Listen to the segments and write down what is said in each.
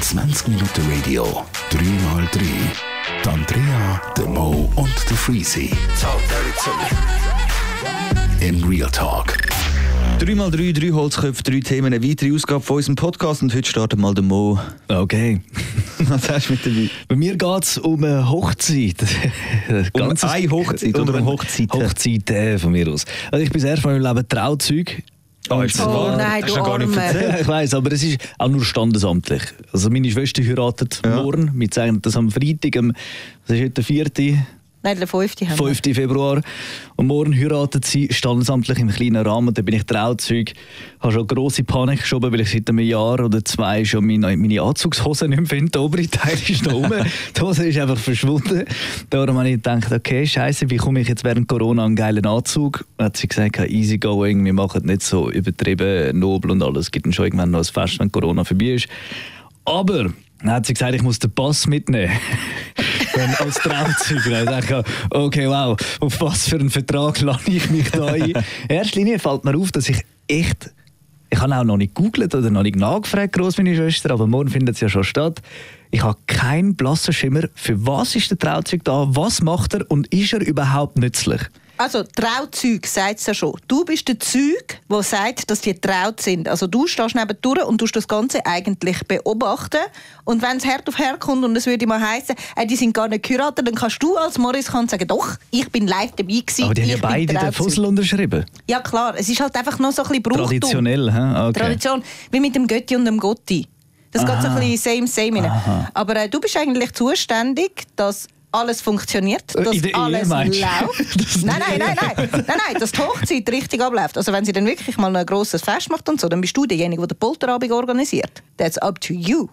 20 Minuten Radio, 3x3. Die Andrea, der Mo und der Freezy. In Real Talk. 3x3, drei Holzköpfe, drei Themen, eine weitere Ausgabe von unserem Podcast und heute startet mal der Mo. Okay. Was hast du mit dabei? Bei mir geht es um eine Hochzeit. Um eine Hochzeit oder um eine Hochzeiten? Hochzeit äh, von mir aus. Also ich bin das erste Mal in meinem Leben Trauzeug. Oh, ist das Oh wahr? nein, Hast du noch gar nicht erzählt. ich weiß, aber es ist auch nur standesamtlich. Also meine Schwester heiratet Ja. morgen. Wir zeigen das am Freitag, am, was ist heute, der 4. Nein, der fünfte haben wir. 5. Februar. Und morgen heiratet sie standesamtlich im kleinen Rahmen. Da bin ich Trauzeug. habe schon grosse Panik geschoben, weil ich seit einem Jahr oder zwei schon meine, meine Anzugshose nicht mehr finde. Der obere Teil ist noch rum. Die Hose ist einfach verschwunden. Darum habe ich gedacht, okay, scheiße, wie komme ich jetzt während Corona an einen geilen Anzug? Dann hat sie gesagt, easy going, wir machen nicht so übertrieben nobel und alles. Es gibt dann schon irgendwann noch ein Fest, wenn Corona vorbei ist. Aber dann hat sie gesagt, ich muss den Pass mitnehmen. Dann als Trauzeuge. Dann habe ich okay, wow, auf was für einen Vertrag lade ich mich da ein? In erster Linie fällt mir auf, dass ich echt. Ich habe auch noch nicht gegoogelt oder noch nicht nachgefragt, gross meine Schwester, aber morgen findet es ja schon statt. Ich habe keinen blassen Schimmer, für was ist der Trauzeug da, was macht er und ist er überhaupt nützlich? Also, Trauzeug sagt es ja schon. Du bist der Zeug, der sagt, dass die traut sind. Also, du stehst neben durch und tust das Ganze eigentlich beobachten. Und wenn es Herd auf Herd kommt und es würde mal heißen, äh, die sind gar nicht geheiratet, dann kannst du als Morris sagen, doch, ich bin live dabei gewesen. Aber die haben ja beide den. Fussel unterschrieben. Ja, klar. Es ist halt einfach noch so ein bisschen Brauchtum. Traditionell, hä? Okay. Tradition, wie mit dem Götti und dem Gotti. Das geht so ein bisschen same, same. Aha. Aber äh, du bist eigentlich zuständig, dass alles funktioniert, Äh, dass in der Ehe, alles meinst läuft. Das nein, nein, nein, nein, nein, nein, dass die Hochzeit richtig abläuft. Also wenn sie dann wirklich mal ein grosses Fest macht und so, dann bist du derjenige, der den Polterabend organisiert. That's up to you.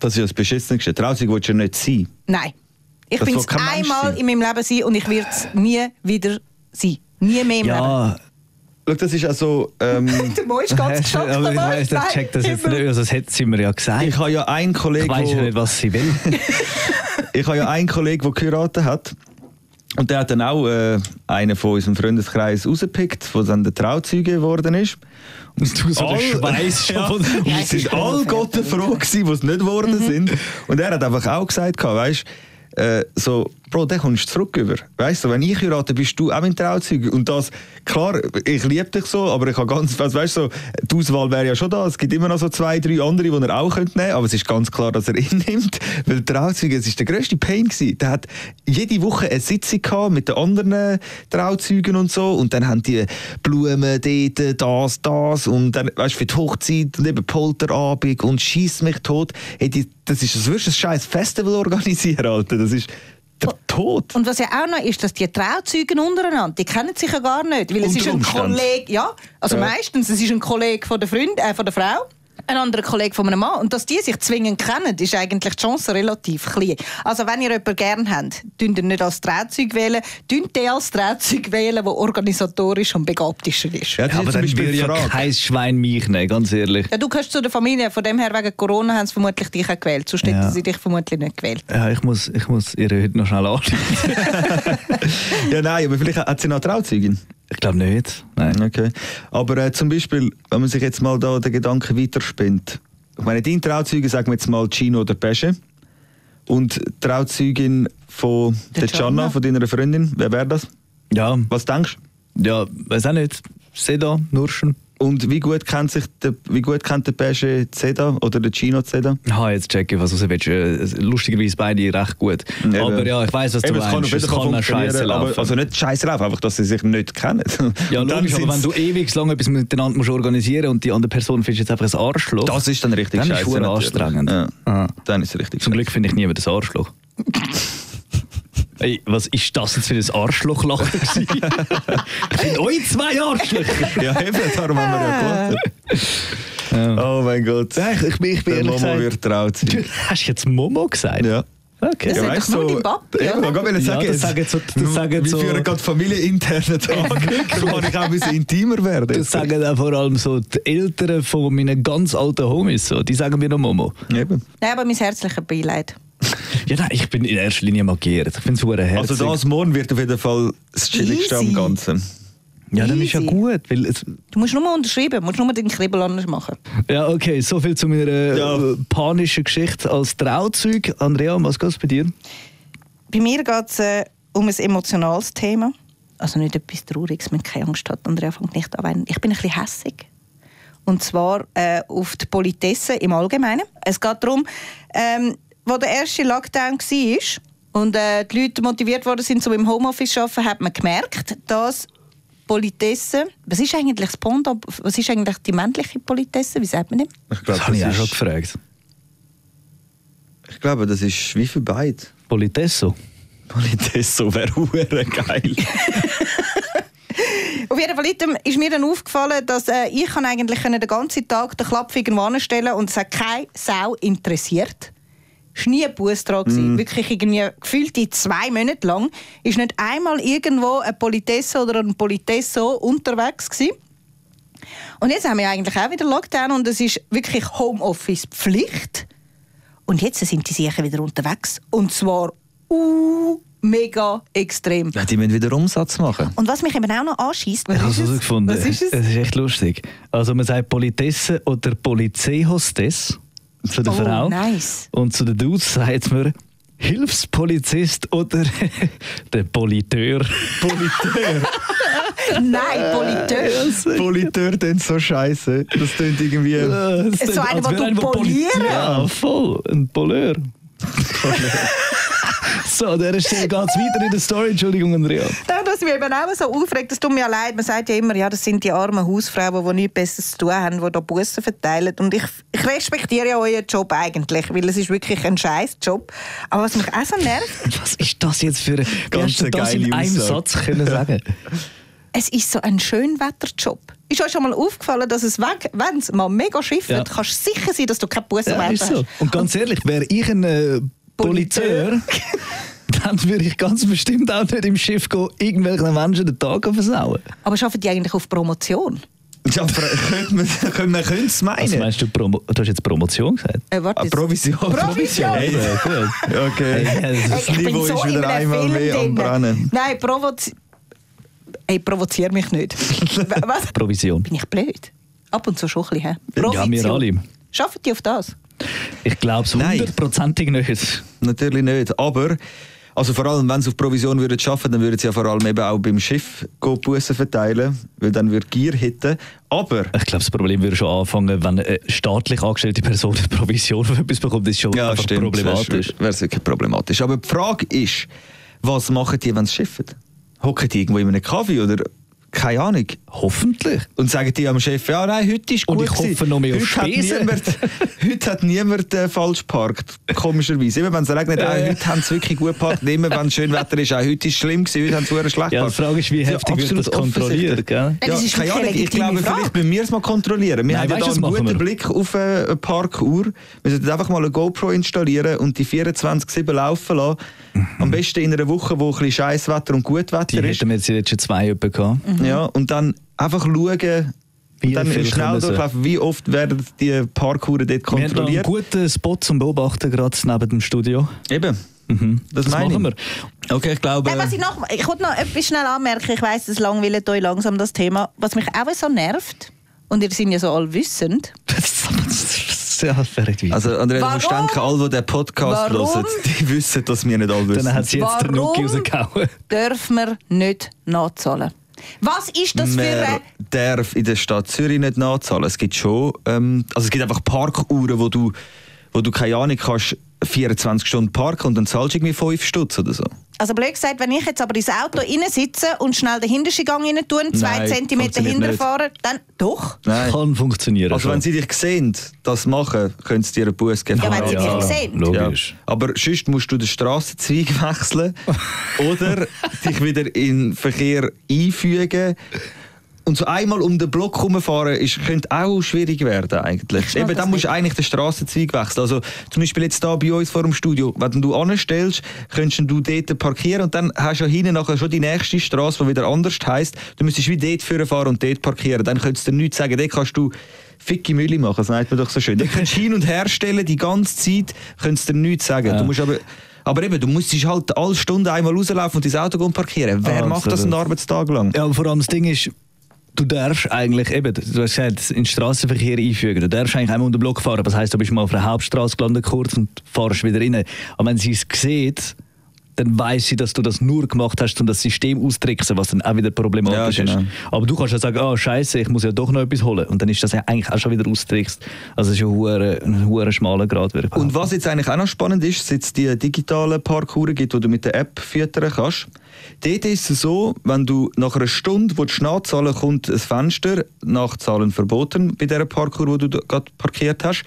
Das ist ja das Beschissenste. Trauzeug willst du ja nicht sein. Nein. Ich bin es einmal sein. in meinem Leben sein und ich werde es nie wieder sein. Nie mehr im Leben. Ja, Schau, das ist also... Ähm, Der Mo ist ganz geschockt. aber ich weiss, der checkt das jetzt nicht. Also, das hat sie mir ja gesagt. ich habe ja einen Kollegen, Ich weiß ja nicht, was sie will. ich habe ja einen Kollegen, der geheiratet hat. Und der hat dann auch äh, einen von unserem Freundeskreis rausgepickt, der dann der Trauzeuge geworden ist. Und du so All- Schweiß schon ja. Und es sind alle Gott froh gewesen, die es nicht geworden sind. Und er hat einfach auch gesagt, weißt äh, so, Bro, den kommst du zurück über. Weißt du, wenn ich heirate, bist du auch mein Trauzeuge. Und das, klar, ich liebe dich so, aber ich habe ganz, also, weißt du, die Auswahl wäre ja schon da. Es gibt immer noch so zwei, drei andere, die er auch nehmen könnte. Aber es ist ganz klar, dass er ihn nimmt. Weil Trauzeuge, es ist der grösste Pain gewesen. Der hat jede Woche eine Sitzung gehabt mit den anderen Trauzeugen und so. Und dann haben die Blumen dort, das, das. Und dann, weißt du, für die Hochzeit und eben Polterabend und schieß mich tot. Hey, die, das ist, als würdest du ein scheiß Festival organisieren, Alter. Das ist der Tod. Und was ja auch noch ist, dass die Trauzeugen untereinander, die kennen sich ja gar nicht, weil es Unter ist ein Umständen. Kollege, ja, also Ja. meistens, es ist ein Kollege von der Freund, äh, von der Frau, ein anderer Kollege von einem Mann. Und dass die sich zwingend kennen, ist eigentlich die Chance relativ klein. Also wenn ihr jemanden gerne habt, dünnt ihr nicht als Trauzeug wählen, dünnt ihr als Trauzeug wählen, der organisatorisch und begabtischer ist. Ja, Ja, ist aber dann Beispiel würde ja kein Schwein mich nehmen, ganz ehrlich. Ja, du gehörst zu der Familie, von dem her wegen Corona haben sie vermutlich dich auch gewählt, sonst hätten Ja. sie dich vermutlich nicht gewählt. Ja, ich muss, ich muss ihr heute noch schnell anschauen. Ja, nein, aber vielleicht hat sie noch eine Trauzeugin. Ich glaube nicht. Nein. Okay. Aber äh, zum Beispiel, wenn man sich jetzt mal da den Gedanken weiterspinnt. Ich meine, dein Trauzeuge, sagen wir jetzt mal Gino oder Pesche. Und die Trauzeugin von Der der Gianna, Gianna. von deiner Freundin, wer wäre das? Ja, Was denkst du? ja, weiß auch nicht. Seda, Nurschen. Und wie gut kennt sich der, wie gut kennt der Pesche Zeda oder der Gino Zeda? Ha, jetzt checke ich, was du willst. Äh, Lustigerweise beide recht gut. Eben. Aber ja, ich weiß, was du Eben, kann meinst. auf Es kann eine Scheiße funktionieren, aber, laufen. also nicht Scheiße laufen, einfach, dass sie sich nicht kennen. ja, Und dann logisch, aber wenn du ewig lang etwas miteinander musst organisieren und die andere Person findest jetzt einfach ein Arschloch. Das ist dann richtig Dann ist scheiße. natürlich. anstrengend. Ja. Ah. Dann ist es richtig Zum Glück finde ich niemand das Arschloch. Ey, was ist das jetzt für ein Arschlochlachen gewesen? Sind euch zwei Arschlöcher? Ja, eben, darum haben wir ja gelacht. Oh mein Gott. Ja, ich, ich, bin- ich bin Der Momo gesagt... wird traut Du sein. hast jetzt Momo gesagt? Ja. Okay. Das Ja, weißt doch nur du, dein Papi, ja, ich wollte Ja, sagen, das sagen so- das sagen wir so- führen gerade familieninterne Tage. Darum kann ich auch ein bisschen intimer werden. Das sagen auch vor allem so die Eltern von meinen ganz alten Homies. So. Die sagen mir noch Momo. Eben. Nein, aber mein herzliches Beileid. Ja, nein, ich bin in erster Linie markiert. Ich finde es super herzig. Also das morgen wird auf jeden Fall das Chilligste am Easy. Ganzen. Ja, dann ist ja Easy. gut. Weil es, Du musst nur mal unterschreiben, musst nur mal den Kribbel anders machen. ja, okay, so viel zu meiner äh, Ja. panischen Geschichte als Trauzeug. Andrea, was geht bei dir? Bei mir geht es äh, um ein emotionales Thema. Also nicht etwas Trauriges, mit keine Angst hat. Andrea fängt nicht an weinen. Ich bin ein bisschen hässig. Und zwar äh, auf die Politesse im Allgemeinen. Es geht darum, ähm, wo der erste Lockdown war und äh, die Leute motiviert worden sind, um im Homeoffice zu arbeiten, hat man gemerkt, dass Politesse, was ist eigentlich das Pendant, was ist eigentlich die männliche Politesse, wie sagt man dem? Ich glaube, Das habe ich auch das, schon gefragt. ich glaube, das ist wie für beide. Politesso. Politesso wäre hure geil. Auf jeden Fall ist mir dann aufgefallen, dass äh, ich kann eigentlich den ganzen Tag den Klapp irgendwo anstellen und es hat keine Sau interessiert. Es war nie ein Bus dran. gewesen. Wirklich irgendwie gefühlte zwei Monate lang ist nicht einmal irgendwo ein Politesse oder ein Politesso unterwegs gewesen. Und jetzt haben wir eigentlich auch wieder Lockdown und es ist wirklich Homeoffice-Pflicht. Und jetzt sind die sicher wieder unterwegs. Und zwar uh, mega extrem. Ja, die müssen wieder Umsatz machen. Und was mich eben auch noch anschießt, was Ich habe es ist. Was ist es? Es ist echt lustig. Also man sagt Politesse oder Polizeihostess zu der Oh, Frau. nice. Und zu den Dudes sagt man Hilfspolizist oder der Politeur. Politeur. Nein, Politeur. Politeur klingt so scheiße. Das klingt irgendwie. Das So klingt, einer, wäre du der polieren? Poli- Ja, voll. Ein Poleur. So, an dieser Stelle geht es weiter in der Story. Entschuldigung, Andrea. Ja, das mich eben auch so aufregt, das tut mir ja leid. Man sagt ja immer, ja, das sind die armen Hausfrauen, die nichts Besseres zu tun haben, die da Bussen verteilen. Und ich, ich respektiere ja euren Job eigentlich, weil es ist wirklich ein scheiß Job. Aber was mich auch so nervt, Was ist das jetzt für ein... Ganz du das in geile einem Aussage. Satz können sagen es ist so ein Schönwetterjob. Ist euch schon mal aufgefallen, dass es, weg- wenn es mal mega schifft, Ja. kannst du sicher sein, dass du keine Bussen Ja, mehr hast. so. Und ganz ehrlich, wäre ich ein äh, Politeur. Politeur, dann würde ich ganz bestimmt auch nicht im Schiff gehen, irgendwelchen Menschen den Tag versauen. Aber arbeiten die eigentlich auf Promotion? Ja, könnte man könnte es Was meinen. meinst du, Promo du hast jetzt Promotion gesagt? Äh, warte, Ah, Provision. Provision. Hey, Ja, gut. okay. Hey, das ich bin Niveau so ist wieder einmal Film mehr am. Brennen. Nein, provozi Ey, provozier mich nicht. Was? Provision. Bin ich blöd? Ab und zu schon ein bisschen. Ja, wir alle. Schaffen die auf das? Ich glaube es hundertprozentig nicht. Natürlich nicht. Aber, also vor allem, wenn sie auf Provision würden schaffen, dann würden sie ja vor allem eben auch beim Schiff Bussen verteilen, weil dann würde Gier hitten. Aber, Ich glaube, das Problem würde schon anfangen, wenn eine staatlich angestellte Person eine Provision für etwas bekommt, ist schon ja, einfach stimmt, problematisch. Wäre wirklich problematisch. Aber die Frage ist, was machen die, wenn sie schiffen? Hocken die irgendwo in einem Kaffee oder keine Ahnung? Hoffentlich. Und sagen die am Chef, ja, nein, heute ist Und gut ich hoffe gewesen. noch mehr auf heute hat Spesen. niemand, Heute hat niemand äh, falsch geparkt, komischerweise. Immer wenn es regnet, Ja, auch heute haben sie wirklich gut geparkt. Und Immer wenn es schön Wetter ist, auch heute ist es schlimm gewesen, heute haben sie schlecht Ja, die geparkt. Frage ist, wie heftig wird das kontrolliert, gell? Ja, das ist keine Ahnung, ich glaube, Frage. vielleicht müssen wir es mal kontrollieren. Wir Nein, haben ja weißt da du, einen guten wir? Blick auf eine eine Parkuhr. Wir sollten einfach mal eine GoPro installieren und die 24-7 laufen lassen. Am besten in einer Woche, wo ein bisschen Scheisswetter und Gutwetter Die ist. hätten wir jetzt jetzt schon zwei gehabt. Ja, und dann einfach schauen, Wie dann viel schnell durchlaufen, wie oft werden die Parkuhren dort Wir haben einen kontrolliert. guten Spot zum Beobachten, gerade neben dem Studio. Eben, Mhm. das, Das meine machen ich. Okay, ich glaube... Nein, was ich, noch, ich wollte noch etwas schnell anmerken. Ich weiss, es langweilt euch langsam das Thema. Was mich auch so nervt, und ihr seid ja so allwissend, ja, also Andrea, du Warum? musst denken, alle, die den Podcast Warum? hören, die wissen, dass wir nicht alle wissen. Dann hat sie jetzt den Nuki Warum? rausgehauen. dürfen wir nicht nachzahlen. Was ist das für Man eine... darf in der Stadt Zürich nicht nachzahlen. Es gibt schon, ähm, also es gibt einfach Parkuhren, wo du, wo du keine Ahnung kannst, 24 Stunden parken und dann zahlst du irgendwie 5 Stutz oder so. Also blöd gesagt, wenn ich jetzt aber ins Auto rein sitze und schnell den hintersten Gang rein tue, zwei Nein, Zentimeter hinterfahren, dann doch. Nein. Kann funktionieren. Also wenn schon. sie dich sehen, das machen, können sie dir einen Bus geben. Ja, wenn sie ja, dich sehen. Logisch. Ja. Aber sonst musst du den Strassenzweig wechseln oder dich wieder in den Verkehr einfügen. Und so einmal um den Block herumfahren ist, könnte auch schwierig werden eigentlich. Eben, dann musst du eigentlich den Strassenzweig wechseln. Also zum Beispiel jetzt da bei uns vor dem Studio, wenn du anstellst, könntest du dort parkieren und dann hast du ja hinten nachher schon die nächste Straße, die wieder anders heisst. Du müsstest wie dort fahren und dort parkieren. Dann könntest du dir nichts sagen. Dort kannst du ficke Mülle machen, das nennt man doch so schön. Du hin und her stellen, die ganze Zeit, könntest du dir nichts sagen. Ja. Du musst aber, aber eben, du musst halt alle Stunden einmal rauslaufen und dein Auto parkieren. Wer Ah, macht das einen. Arbeitstag lang? Ja, vor allem das Ding ist, du darfst eigentlich, eben, du hast gesagt, in den Straßenverkehr einfügen. Du darfst eigentlich einmal den Block fahren. Das heisst, du bist mal auf einer Hauptstraße gelandet kurz und fahrst wieder rein. Aber wenn sie es sieht, dann weiß sie, dass du das nur gemacht hast, um das System auszutricksen, was dann auch wieder problematisch Ja, genau. ist. Aber du kannst ja sagen, ah, scheiße, ich muss ja doch noch etwas holen. Und dann ist das ja eigentlich auch schon wieder austrickst. Also es ist ein hure- ein hoher schmaler Grad. würde ich Und was jetzt eigentlich auch noch spannend ist, seit es die digitalen Parkouren gibt, die du mit der App füttern kannst. Dort ist es so, wenn du nach einer Stunde, wo du nachzahlen kommt ein Fenster, Nachzahlen verboten bei dieser Parkour, wo du gerade parkiert hast.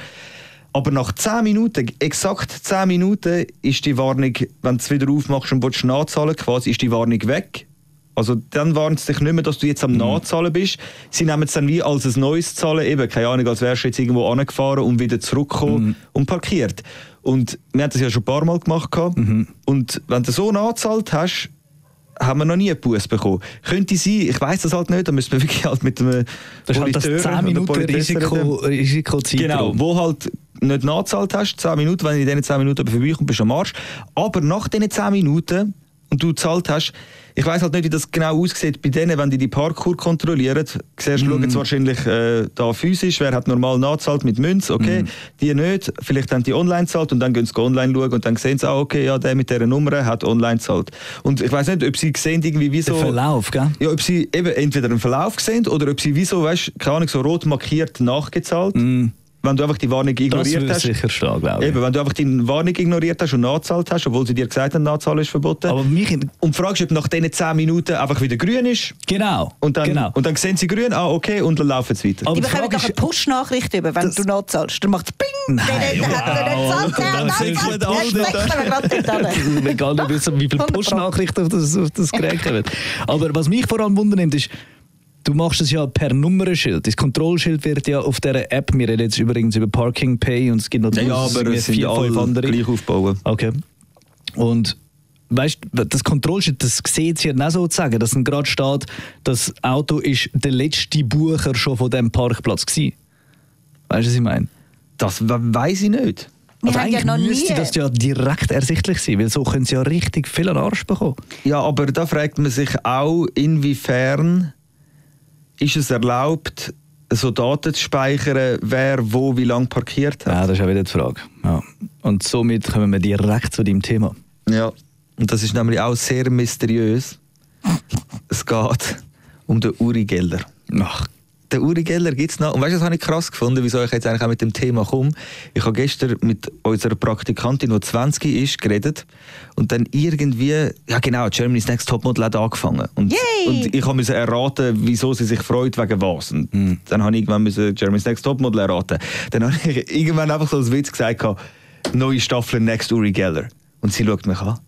Aber nach 10 Minuten, exakt 10 Minuten, ist die Warnung, wenn du es wieder aufmachst und willst nachzahlen quasi, ist die Warnung weg. Also dann warnt es dich nicht mehr, dass du jetzt am Nachzahlen bist. Sie nehmen es dann wie als ein neues Zahlen, eben, keine Ahnung, als wärst du jetzt irgendwo angefahren und wieder zurückgekommen und parkiert. Und wir haben das ja schon ein paar Mal gemacht. gehabt. Und wenn du so nachzahlt hast, haben wir noch nie einen Bus bekommen. Könnte sein, ich weiß das halt nicht, da müssen wir wirklich halt mit einem Das ist halt das Politeur 10 oder Minuten. Risiko, Risikozeitraum. Genau, wo halt nicht nachgezahlt hast, 10 Minuten, wenn du in diesen 10 Minuten vorbeikommst, bist du am Arsch. Aber nach diesen 10 Minuten und du gezahlt hast, ich weiß halt nicht, wie das genau aussieht bei denen, wenn die die Parkour kontrollieren. Siehst, Mhm. schauen sie wahrscheinlich äh, da physisch, wer hat normal nachgezahlt mit Münz, okay, Mhm. die nicht, vielleicht haben die online gezahlt und dann gehen sie online schauen und dann sehen sie, ah, okay, ja, der mit dieser Nummer hat online gezahlt. Und ich weiß nicht, ob sie sehen irgendwie wie so... Der Verlauf, gell? Ja, ob sie eben entweder einen Verlauf sehen oder ob sie wie so, weißt, keine Ahnung, so rot markiert nachgezahlt. Wenn du einfach die Warnung. Das ignoriert hast. sicher stehen, glaube ich. Eben, wenn du einfach die Warnung ignoriert hast und nachzahlt hast, obwohl sie dir gesagt haben, Nachzahlen ist verboten. Aber mich... und ist, ob nach diesen 10 Minuten einfach wieder grün ist. Genau. Und dann, genau. und dann sehen sie grün, ah, okay, und dann laufen sie weiter. Aber Die bekommen doch eine Push-Nachricht über, wenn du nachzahlst. Dann macht es Ping! Nein, der hat wow. noch nicht gezahlt, Dann hat nicht gezahlt. wissen, wie viele 100 Pro. Push-Nachrichten auf das, auf das Gerät kommen. Aber was mich vor allem wundernimmt, ist, du machst es ja per Nummernschild. Das Kontrollschild wird ja auf dieser App, wir reden jetzt übrigens über Parking Pay und es gibt noch ja, aber es sind vier, fünf alle andere. gleich aufbauen. Okay. Und weißt du, das Kontrollschild, das sieht sie ja auch sozusagen, dass dann gerade steht, das Auto ist der letzte Bucher schon von diesem Parkplatz gewesen. Weißt du, was ich meine? Das weiß ich nicht. Wir Also haben ja eigentlich noch nie... müsste das ja direkt ersichtlich sein, weil so können sie ja richtig viel an Arsch bekommen. Ja, aber da fragt man sich auch, inwiefern ist es erlaubt, so Daten zu speichern, wer wo wie lange parkiert hat. Ja, das ist auch wieder die Frage. Ja. Und somit kommen wir direkt zu deinem Thema. Ja, und das ist nämlich auch sehr mysteriös. es geht um den Uri Geller. Ach, Den Uri Geller gibt es noch. Und weißt du, das habe ich krass gefunden, wieso ich jetzt eigentlich auch mit dem Thema komme. Ich habe gestern mit unserer Praktikantin, die 20 ist, geredet. Und dann irgendwie, ja genau, Germany's Next Topmodel hat angefangen. Und, Yay! und ich musste erraten, wieso sie sich freut, wegen was. Und dann habe ich irgendwann müssen Germany's Next Topmodel erraten. Dann habe ich irgendwann einfach so als Witz gesagt, neue Staffel Next Uri Geller. Und sie schaut mich an.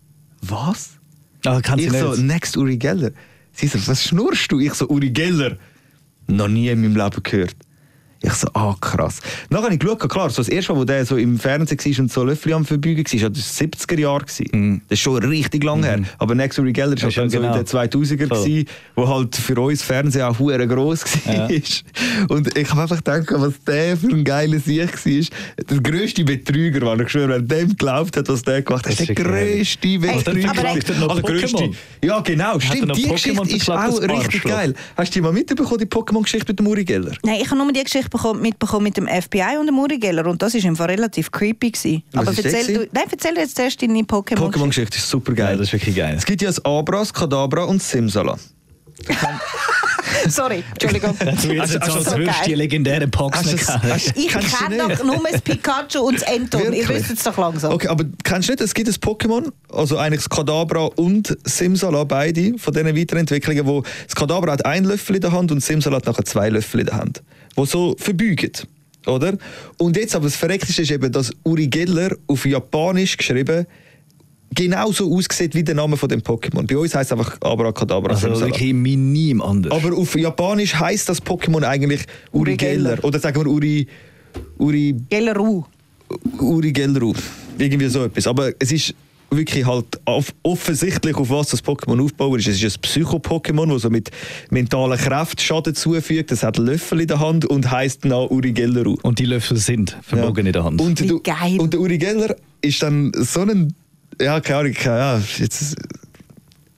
Was? ah, Ich nicht. so, next Uri Geller. Sie so, was schnurrst du? Ich so, Uri Geller. Noch nie in meinem Leben gehört. Ich so, ah krass. Dann habe ich geschaut, klar, so das erste Mal, wo der so im Fernsehen war und so Löffel am Verbeugen war, das war 70er Jahre. gewesen. Das ist schon richtig lang her. Aber Next Uri Geller war Mhm. Schon so in genau. den 2000er, Voll. gewesen, wo halt für uns Fernsehen auch hure gross war. Ja. Und ich habe einfach gedacht, was der für ein geiler Sieg war. Der grösste Betrüger, war ich schwöre, wer dem geglaubt hat, was der gemacht hat. Das ist der grösste Betrüger. aber er noch Also grösste. Ja, genau, stimmt. Die Geschichte ist auch richtig geil. Hast du die mal mitbekommen, die Pokémon-Geschichte mit dem Uri Geller? Nein, ich habe nur die Geschichte bekommen, mitbekommen mit dem FBI und dem Uri Geller und das war im Fall relativ creepy. Gewesen. Was Aber ist das erzähl, du, nein, erzähl jetzt zuerst deine Pokémon. Pokémon-Geschichte ist super geil. das ist wirklich geil. es gibt ja das Abras, Kadabra und Simsala. Sorry, Entschuldigung. Du jetzt, Hast- jetzt hast du als so würdest die legendären das- kennen. Ich kenne nicht? doch nur das Pikachu und das Enton. Ihr Wirklich? wisst es doch langsam. Okay, aber kennst du nicht, es gibt ein Pokémon, also eigentlich das Kadabra und Simsala, beide von diesen Weiterentwicklungen, wo das Kadabra hat einen Löffel in der Hand und Simsala hat nachher zwei Löffel in der Hand, wo so verbeugen, oder? Und jetzt aber das Verrückteste ist eben, dass Uri Geller auf Japanisch geschrieben genauso aussieht wie der Name von dem Pokémon. Bei uns heißt es einfach Abracadabra Also Simsala. wirklich minim anders. Aber auf Japanisch heißt das Pokémon eigentlich Uri Uri Geller. Geller. Oder sagen wir Uri, Uri Gelleru. Uri Gelleru. Irgendwie so etwas. Aber es ist wirklich halt auf, offensichtlich, auf was das Pokémon aufgebaut ist. Es ist ein Psycho-Pokémon, das so mit mentalen Kräften Schaden zufügt. Es hat Löffel in der Hand und heisst dann Uri Gelleru. Und die Löffel sind verbogen in der Hand. Und, du, geil. und der Uri Geller ist dann so ein, ja, keine Ahnung, ja, jetzt,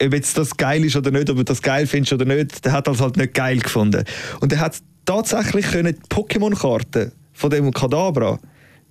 ob jetzt das geil ist oder nicht, ob du das geil findest oder nicht, der hat das halt nicht geil gefunden. Und er hat tatsächlich können die Pokémon-Karten von dem Kadabra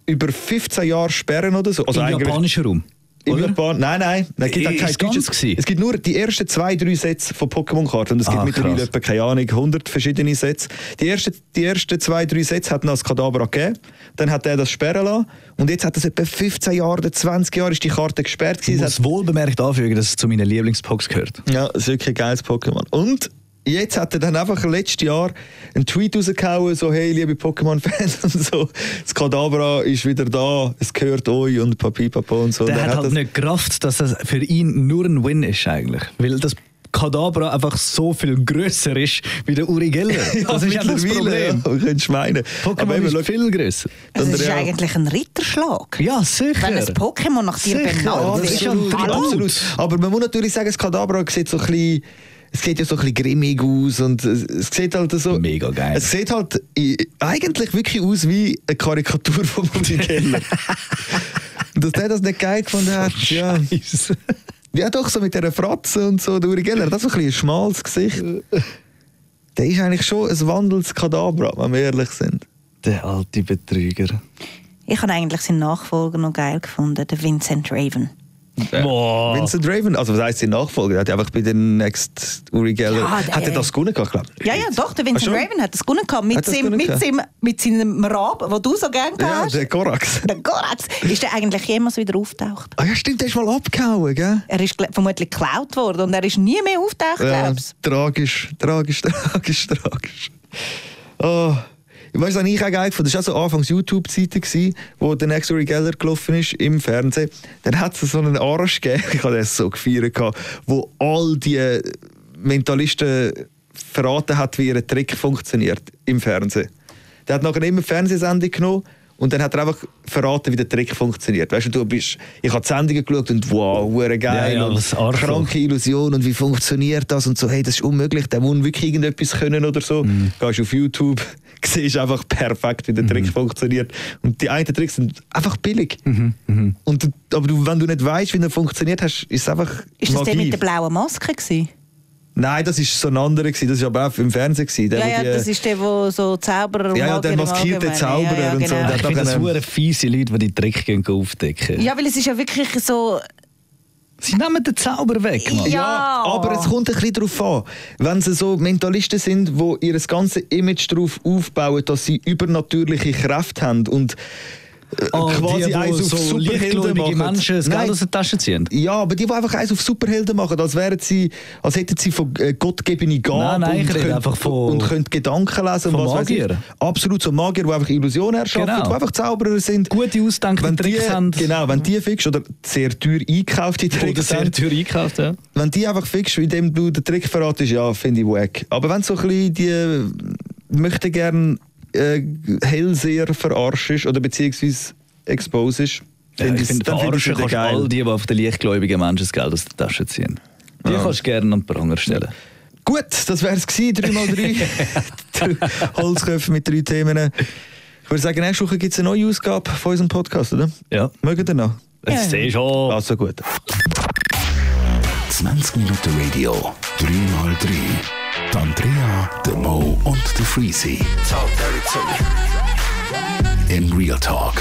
über 15 Jahre sperren oder so. Also Im eigentlich- japanischen Raum. Im oder? Japan, nein, nein, es gibt kein deutsches. Es gibt nur die ersten zwei, drei Sätze von Pokémon-Karten. Und es gibt Ah, mittlerweile krass. etwa, keine Ahnung, 100 verschiedene Sätze. Die ersten, die ersten zwei, drei Sätze hat er als Kadabra gegeben. Dann hat er das sperren lassen. Und jetzt hat es etwa 15 Jahre oder 20 Jahre ist die Karte gesperrt Ich gewesen. Es muss wohlbemerkt anfügen, dass es zu meinen Lieblingspoks gehört. ja, es ist wirklich ein geiles Pokémon. Und jetzt hat er dann einfach letztes Jahr einen Tweet rausgehauen, so hey, liebe Pokémon-Fans und so, das Kadabra ist wieder da, es gehört euch und Papi, Papa und so. Der er hat halt das- nicht gerafft, dass das für ihn nur ein Win ist eigentlich. Weil das Kadabra einfach so viel grösser ist wie der Uri Geller. Das ist einfach das Problem. Ja, könntest meinen. Aber Pokémon eben, ist viel grösser. Das ist Andrea- eigentlich ein Ritterschlag. Ja, sicher. Wenn ein Pokémon nach dir Sicher, benannt ist ja absolut, absolut. Aber man muss natürlich sagen, das Kadabra sieht so ein bisschen, es sieht ja so ein bisschen grimmig aus und es sieht halt so... Mega geil. Es sieht halt eigentlich wirklich aus wie eine Karikatur von Mutti Keller. und dass der das nicht geil gefunden hat, ja... Scheisse. Ja doch, so mit dieser Fratze und so, der Uri Geller, das ist so ein, bisschen ein schmales Gesicht. Der ist eigentlich schon ein wandelndes Kadabra, wenn wir ehrlich sind. Der alte Betrüger. Ich habe eigentlich seinen Nachfolger noch geil gefunden, den Vincent Raven. Boah. Vincent Raven, also was heisst sein Nachfolger? Der hat einfach bei den Next Uri Geller. Ja, der- hat er das gewonnen gehabt, glaube ich? Ja, ja, doch, der Vincent Ach schon? Raven hat das gewonnen gehabt. Mit, seinem, mit, seinem, mit seinem Rab, den du so gerne Ja, hast. der Korax. Der Gorax. Ist der eigentlich jemals wieder auftaucht? Ah ja, stimmt, der ist mal abgehauen, gell? Er ist vermutlich geklaut worden und er ist nie mehr auftaucht, Ja, glaubst tragisch, tragisch, tragisch, tragisch. Oh. Ich weiß, was ich auch geil fand, das war auch so anfangs YouTube-Zeiten, wo der Next Uri Geller gelaufen ist im Fernsehen. Dann hat es so einen Arsch gegeben, ich habe das so gefeiert, wo all die Mentalisten verraten hat, wie ihr Trick funktioniert im Fernsehen. Der hat nachher immer Fernsehsendung genommen und dann hat er einfach verraten, wie der Trick funktioniert. Weißt du, du bist, ich habe die Sendungen geschaut und wow, hure geil. Ja, ja, und kranke Illusion und wie funktioniert das und so, hey, das ist unmöglich, der muss wirklich irgendetwas können oder so. Mhm. Gehst auf YouTube, siehst einfach perfekt, wie der Trick funktioniert. Und die einen Tricks sind einfach billig. Mhm, Und du, aber du, wenn du nicht weißt, wie er funktioniert, hast, ist es einfach? Ist das der Magie. mit der blauen Maske? Gewesen? Nein, das ist so ein anderer, gewesen. das war aber auch im Fernsehen. Gewesen. Der, Ja, ja, die- das ist der, der so Zauberer und Ja, ja, der maskierte. Zauberer ja, ja, und so. genau. Der Ich hat finde das hure fiese Leute, die die Tricks gehen aufdecken. Ja, weil es ist ja wirklich so... Sie nehmen den Zauber weg, Mann. Ja. Ja, aber es kommt ein bisschen darauf an. Wenn sie so Mentalisten sind, die ihr ganzes Image darauf aufbauen, dass sie übernatürliche Kräfte haben und Ah, quasi die, eins auf so Superhelden machen. Menschen das Geld aus der Tasche ziehen. ja, aber die, die einfach eins auf Superhelden machen, als, wären sie, als hätten sie von äh, Gott gegebene Gaben Nein, nein, ich und, rede können, einfach von- und können Gedanken lesen. von. Magier. Absolut, so Magier, die einfach Illusionen erschaffen, Genau. die einfach Zauberer sind. Gute ausdenkende Tricks haben. Genau, wenn die fixst oder sehr teuer eingekaufte Oder Tricks sehr haben, teuer einkauft, ja. wenn die einfach fixst, indem du den Trick verratest, ja, finde ich wack. Aber wenn so ein bisschen die möchte gern äh, Hellseher verarschst oder beziehungsweise exposest, Ja, ich finde, verarschen es kannst wieder all geil. die, die auf den lichtgläubigen Menschen das Geld aus der Tasche ziehen. Die Ja. kannst du gerne an den Pranger stellen. Gut, das wäre es gewesen, 3x3. Holzköpfe mit drei Themen. Ich würde sagen, nächste Woche gibt es eine neue Ausgabe von unserem Podcast, oder? Ja. Mögen ihr noch? Das sehe ich schon. Also gut. 20 Minuten Radio, 3x3. Die Andrea, der Mo und der Freezy. In Real Talk.